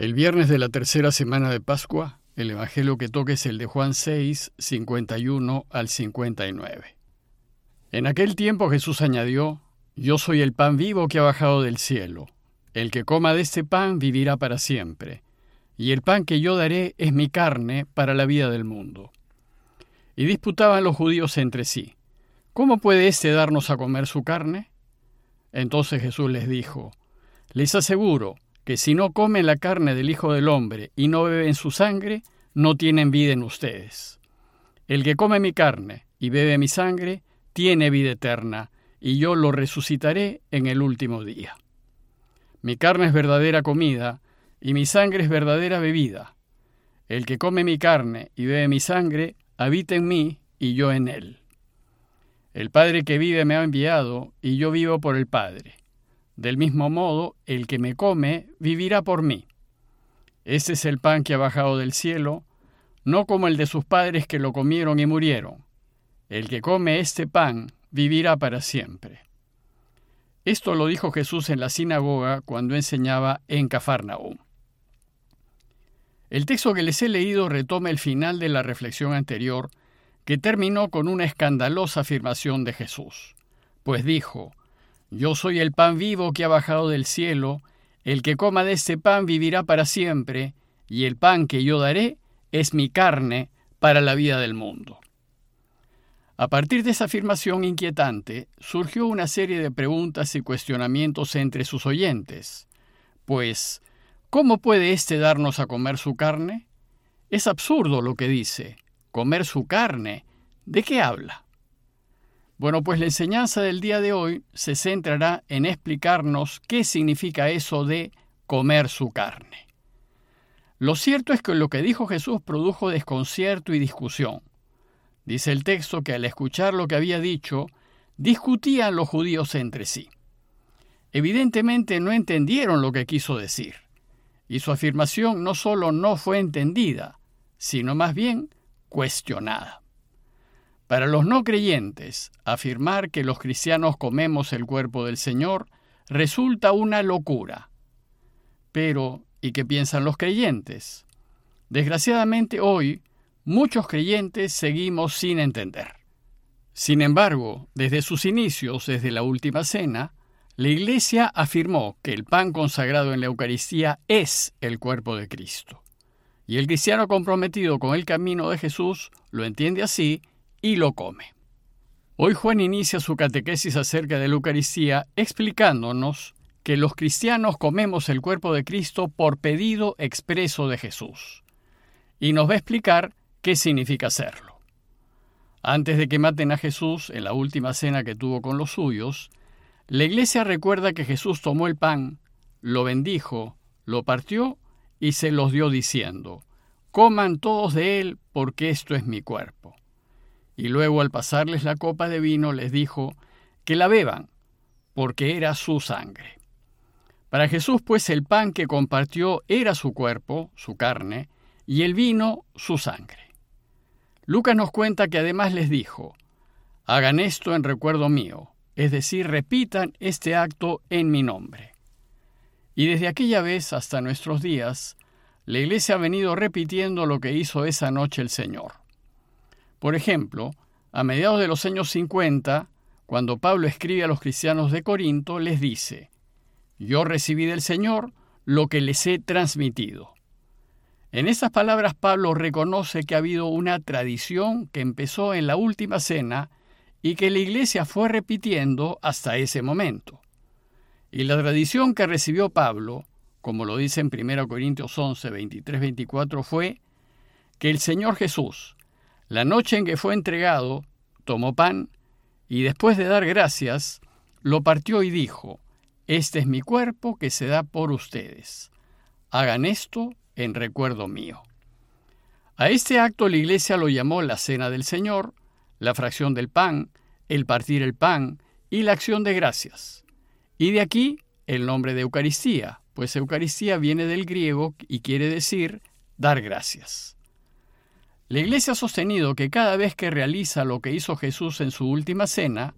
El viernes de la tercera semana de Pascua, el Evangelio que toca es el de Juan 6, 51 al 59. En aquel tiempo Jesús añadió, Yo soy el pan vivo que ha bajado del cielo. El que coma de este pan vivirá para siempre. Y el pan que yo daré es mi carne para la vida del mundo. Y disputaban los judíos entre sí, ¿cómo puede éste darnos a comer su carne? Entonces Jesús les dijo, Les aseguro, que si no comen la carne del Hijo del Hombre y no beben su sangre, no tienen vida en ustedes. El que come mi carne y bebe mi sangre, tiene vida eterna, y yo lo resucitaré en el último día. Mi carne es verdadera comida, y mi sangre es verdadera bebida. El que come mi carne y bebe mi sangre, habita en mí y yo en él. El Padre que vive me ha enviado, y yo vivo por el Padre. Del mismo modo, el que me come vivirá por mí. Este es el pan que ha bajado del cielo, no como el de sus padres que lo comieron y murieron. El que come este pan vivirá para siempre. Esto lo dijo Jesús en la sinagoga cuando enseñaba en Cafarnaúm. El texto que les he leído retoma el final de la reflexión anterior, que terminó con una escandalosa afirmación de Jesús, pues dijo, yo soy el pan vivo que ha bajado del cielo, el que coma de este pan vivirá para siempre, y el pan que yo daré es mi carne para la vida del mundo. A partir de esa afirmación inquietante, surgió una serie de preguntas y cuestionamientos entre sus oyentes. Pues, ¿cómo puede éste darnos a comer su carne? Es absurdo lo que dice. Comer su carne. ¿De qué habla? Bueno, pues la enseñanza del día de hoy se centrará en explicarnos qué significa eso de comer su carne. Lo cierto es que lo que dijo Jesús produjo desconcierto y discusión. Dice el texto que al escuchar lo que había dicho, discutían los judíos entre sí. Evidentemente no entendieron lo que quiso decir, y su afirmación no solo no fue entendida, sino más bien cuestionada. Para los no creyentes, afirmar que los cristianos comemos el cuerpo del Señor resulta una locura. Pero, ¿y qué piensan los creyentes? Desgraciadamente hoy, muchos creyentes seguimos sin entender. Sin embargo, desde sus inicios, desde la última cena, la Iglesia afirmó que el pan consagrado en la Eucaristía es el cuerpo de Cristo. Y el cristiano comprometido con el camino de Jesús lo entiende así y lo come. Hoy Juan inicia su catequesis acerca de la Eucaristía explicándonos que los cristianos comemos el cuerpo de Cristo por pedido expreso de Jesús. Y nos va a explicar qué significa hacerlo. Antes de que maten a Jesús en la última cena que tuvo con los suyos, la iglesia recuerda que Jesús tomó el pan, lo bendijo, lo partió y se los dio diciendo, Coman todos de él porque esto es mi cuerpo y luego al pasarles la copa de vino les dijo que la beban, porque era su sangre. Para Jesús, pues, el pan que compartió era su cuerpo, su carne, y el vino su sangre. Lucas nos cuenta que además les dijo, hagan esto en recuerdo mío, es decir, repitan este acto en mi nombre. Y desde aquella vez hasta nuestros días, la Iglesia ha venido repitiendo lo que hizo esa noche el Señor. Por ejemplo, a mediados de los años 50, cuando Pablo escribe a los cristianos de Corinto, les dice, Yo recibí del Señor lo que les he transmitido. En esas palabras Pablo reconoce que ha habido una tradición que empezó en la última cena y que la iglesia fue repitiendo hasta ese momento. Y la tradición que recibió Pablo, como lo dice en 1 Corintios 11, 23, 24, fue que el Señor Jesús, la noche en que fue entregado, tomó pan y después de dar gracias, lo partió y dijo, Este es mi cuerpo que se da por ustedes. Hagan esto en recuerdo mío. A este acto la Iglesia lo llamó la Cena del Señor, la fracción del pan, el partir el pan y la acción de gracias. Y de aquí el nombre de Eucaristía, pues Eucaristía viene del griego y quiere decir dar gracias. La Iglesia ha sostenido que cada vez que realiza lo que hizo Jesús en su última cena,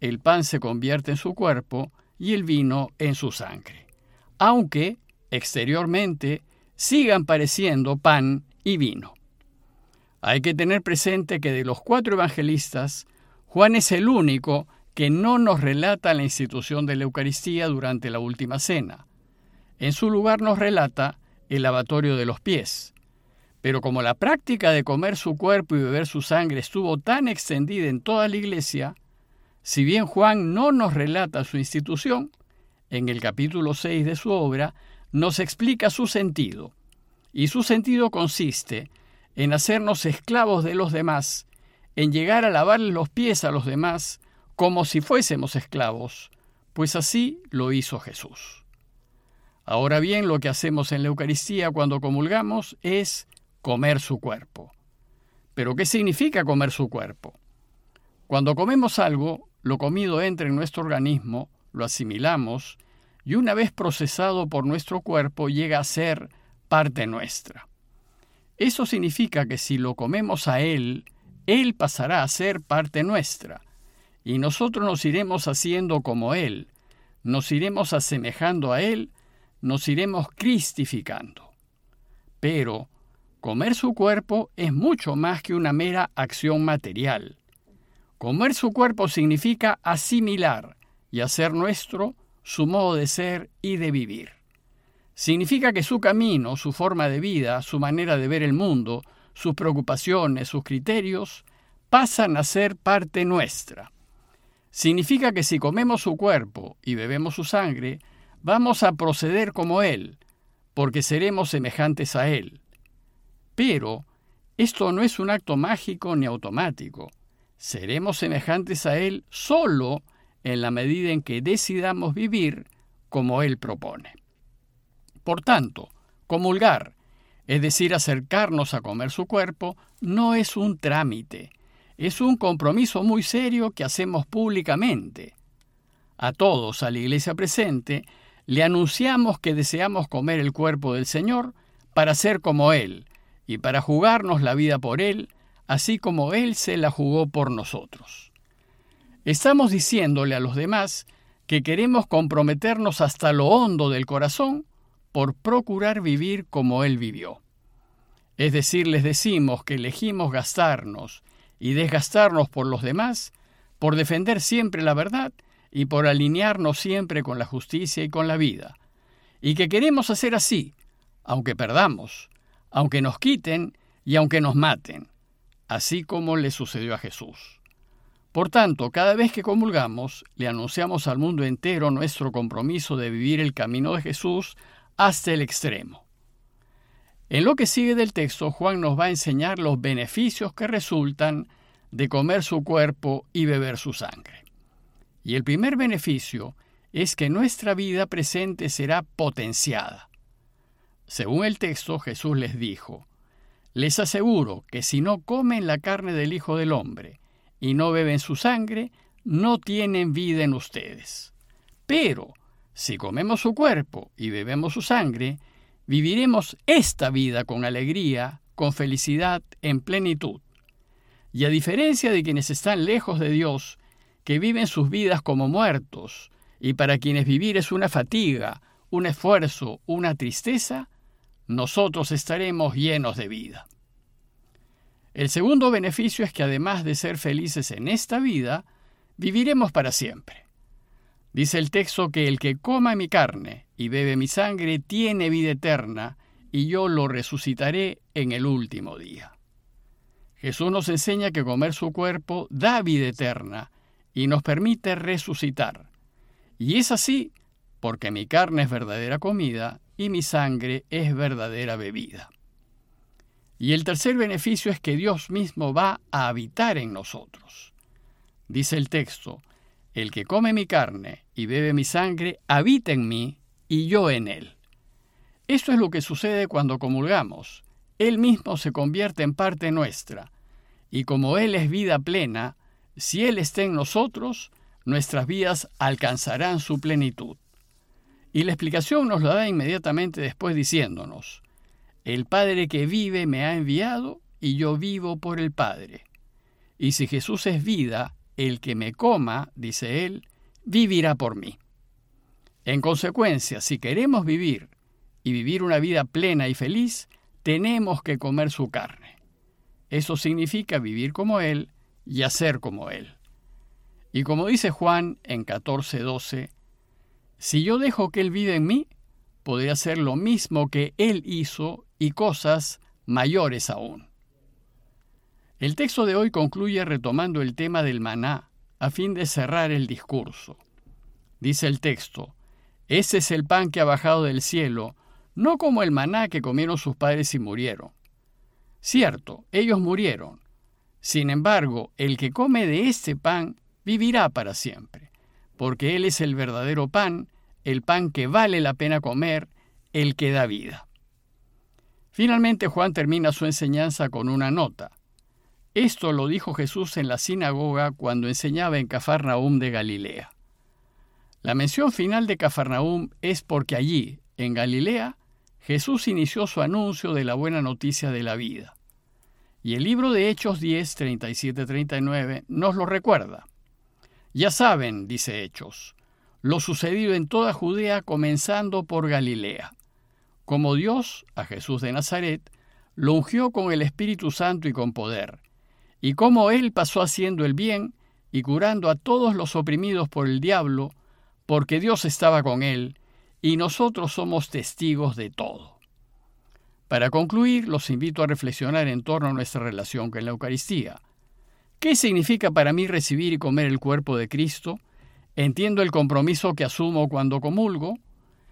el pan se convierte en su cuerpo y el vino en su sangre, aunque exteriormente sigan pareciendo pan y vino. Hay que tener presente que de los cuatro evangelistas, Juan es el único que no nos relata la institución de la Eucaristía durante la última cena. En su lugar nos relata el lavatorio de los pies. Pero como la práctica de comer su cuerpo y beber su sangre estuvo tan extendida en toda la iglesia, si bien Juan no nos relata su institución, en el capítulo 6 de su obra nos explica su sentido. Y su sentido consiste en hacernos esclavos de los demás, en llegar a lavarle los pies a los demás como si fuésemos esclavos, pues así lo hizo Jesús. Ahora bien, lo que hacemos en la Eucaristía cuando comulgamos es comer su cuerpo. Pero ¿qué significa comer su cuerpo? Cuando comemos algo, lo comido entra en nuestro organismo, lo asimilamos y una vez procesado por nuestro cuerpo llega a ser parte nuestra. Eso significa que si lo comemos a Él, Él pasará a ser parte nuestra, y nosotros nos iremos haciendo como Él, nos iremos asemejando a Él, nos iremos cristificando. Pero comer su cuerpo es mucho más que una mera acción material. Comer su cuerpo significa asimilar y hacer nuestro su modo de ser y de vivir. Significa que su camino, su forma de vida, su manera de ver el mundo, sus preocupaciones, sus criterios, pasan a ser parte nuestra. Significa que si comemos su cuerpo y bebemos su sangre, vamos a proceder como Él, porque seremos semejantes a Él. Pero esto no es un acto mágico ni automático. Seremos semejantes a Él solo en la medida en que decidamos vivir como Él propone. Por tanto, comulgar, es decir, acercarnos a comer su cuerpo, no es un trámite, es un compromiso muy serio que hacemos públicamente. A todos, a la iglesia presente, le anunciamos que deseamos comer el cuerpo del Señor para ser como Él y para jugarnos la vida por Él, así como Él se la jugó por nosotros. Estamos diciéndole a los demás que queremos comprometernos hasta lo hondo del corazón por procurar vivir como Él vivió. Es decir, les decimos que elegimos gastarnos y desgastarnos por los demás, por defender siempre la verdad y por alinearnos siempre con la justicia y con la vida, y que queremos hacer así, aunque perdamos, aunque nos quiten y aunque nos maten, así como le sucedió a Jesús. Por tanto, cada vez que comulgamos, le anunciamos al mundo entero nuestro compromiso de vivir el camino de Jesús hasta el extremo. En lo que sigue del texto, Juan nos va a enseñar los beneficios que resultan de comer su cuerpo y beber su sangre. Y el primer beneficio es que nuestra vida presente será potenciada. Según el texto, Jesús les dijo, Les aseguro que si no comen la carne del Hijo del Hombre y no beben su sangre, no tienen vida en ustedes. Pero si comemos su cuerpo y bebemos su sangre, viviremos esta vida con alegría, con felicidad, en plenitud. Y a diferencia de quienes están lejos de Dios, que viven sus vidas como muertos, y para quienes vivir es una fatiga, un esfuerzo, una tristeza, nosotros estaremos llenos de vida. El segundo beneficio es que además de ser felices en esta vida, viviremos para siempre. Dice el texto que el que coma mi carne y bebe mi sangre tiene vida eterna, y yo lo resucitaré en el último día. Jesús nos enseña que comer su cuerpo da vida eterna y nos permite resucitar. Y es así porque mi carne es verdadera comida y mi sangre es verdadera bebida. Y el tercer beneficio es que Dios mismo va a habitar en nosotros. Dice el texto, el que come mi carne y bebe mi sangre habita en mí y yo en él. Esto es lo que sucede cuando comulgamos. Él mismo se convierte en parte nuestra. Y como Él es vida plena, si Él está en nosotros, nuestras vidas alcanzarán su plenitud. Y la explicación nos la da inmediatamente después diciéndonos, el Padre que vive me ha enviado y yo vivo por el Padre. Y si Jesús es vida, el que me coma, dice él, vivirá por mí. En consecuencia, si queremos vivir y vivir una vida plena y feliz, tenemos que comer su carne. Eso significa vivir como Él y hacer como Él. Y como dice Juan en 14:12, si yo dejo que Él vive en mí, podré hacer lo mismo que Él hizo y cosas mayores aún. El texto de hoy concluye retomando el tema del maná a fin de cerrar el discurso. Dice el texto, ese es el pan que ha bajado del cielo, no como el maná que comieron sus padres y murieron. Cierto, ellos murieron. Sin embargo, el que come de este pan vivirá para siempre, porque Él es el verdadero pan, el pan que vale la pena comer, el que da vida. Finalmente Juan termina su enseñanza con una nota. Esto lo dijo Jesús en la sinagoga cuando enseñaba en Cafarnaúm de Galilea. La mención final de Cafarnaúm es porque allí, en Galilea, Jesús inició su anuncio de la buena noticia de la vida. Y el libro de Hechos 10, 37, 39 nos lo recuerda. Ya saben, dice Hechos, lo sucedido en toda Judea comenzando por Galilea, como Dios a Jesús de Nazaret lo ungió con el Espíritu Santo y con poder, y cómo él pasó haciendo el bien y curando a todos los oprimidos por el diablo, porque Dios estaba con él, y nosotros somos testigos de todo. Para concluir, los invito a reflexionar en torno a nuestra relación con la Eucaristía. ¿Qué significa para mí recibir y comer el cuerpo de Cristo? Entiendo el compromiso que asumo cuando comulgo.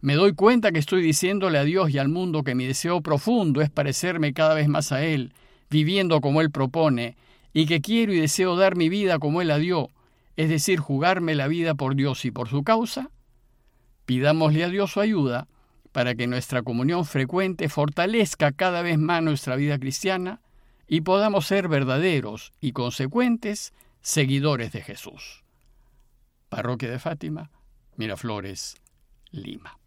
Me doy cuenta que estoy diciéndole a Dios y al mundo que mi deseo profundo es parecerme cada vez más a Él, viviendo como Él propone, y que quiero y deseo dar mi vida como Él la dio, es decir, jugarme la vida por Dios y por su causa. Pidámosle a Dios su ayuda para que nuestra comunión frecuente fortalezca cada vez más nuestra vida cristiana y podamos ser verdaderos y consecuentes seguidores de Jesús. Parroquia de Fátima, Miraflores, Lima.